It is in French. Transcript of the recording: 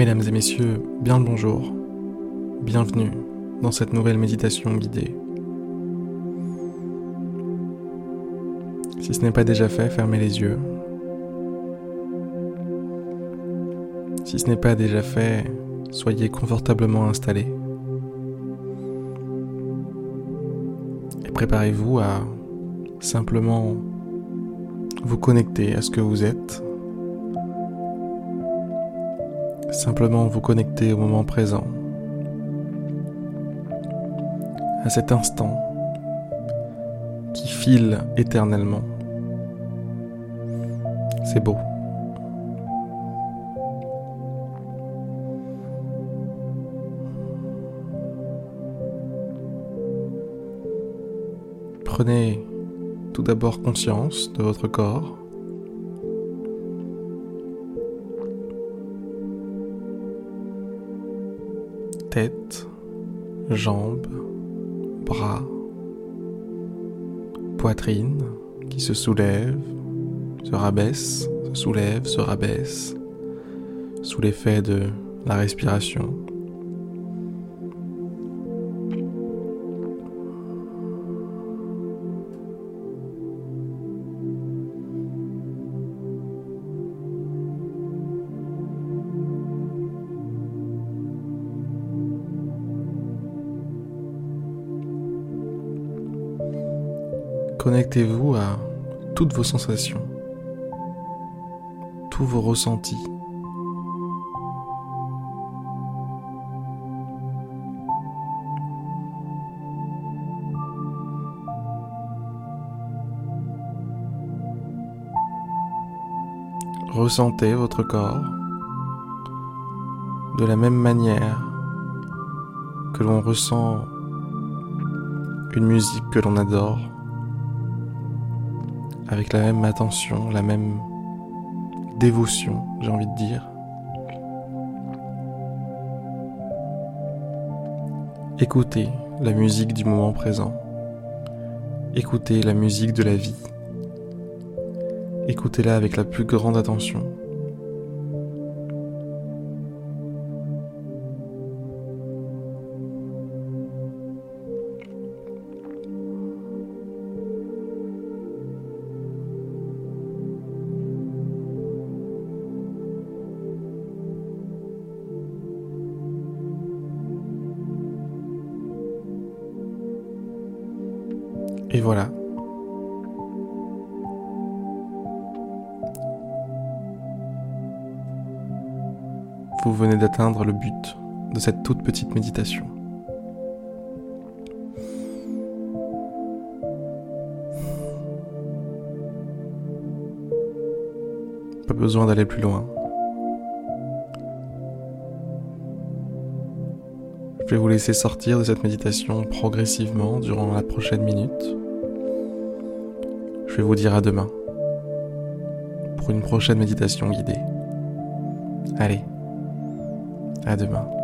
Mesdames et messieurs, bien le bonjour. Bienvenue dans cette nouvelle méditation guidée. Si ce n'est pas déjà fait, fermez les yeux. Si ce n'est pas déjà fait, soyez confortablement installés. Et préparez-vous à simplement vous connecter à ce que vous êtes Simplement vous connecter au moment présent, à cet instant qui file éternellement. C'est beau. Prenez tout d'abord conscience de votre corps. Tête, jambes, bras, poitrine qui se soulève, se rabaisse, se soulève, se rabaisse, sous l'effet de la respiration. Connectez-vous à toutes vos sensations, tous vos ressentis. Ressentez votre corps de la même manière que l'on ressent une musique que l'on adore avec la même attention, la même dévotion, j'ai envie de dire. Écoutez la musique du moment présent. Écoutez la musique de la vie. Écoutez-la avec la plus grande attention. Et voilà. Vous venez d'atteindre le but de cette toute petite méditation. Pas besoin d'aller plus loin. Je vais vous laisser sortir de cette méditation progressivement durant la prochaine minute. Je vais vous dire à demain pour une prochaine méditation guidée. Allez, à demain.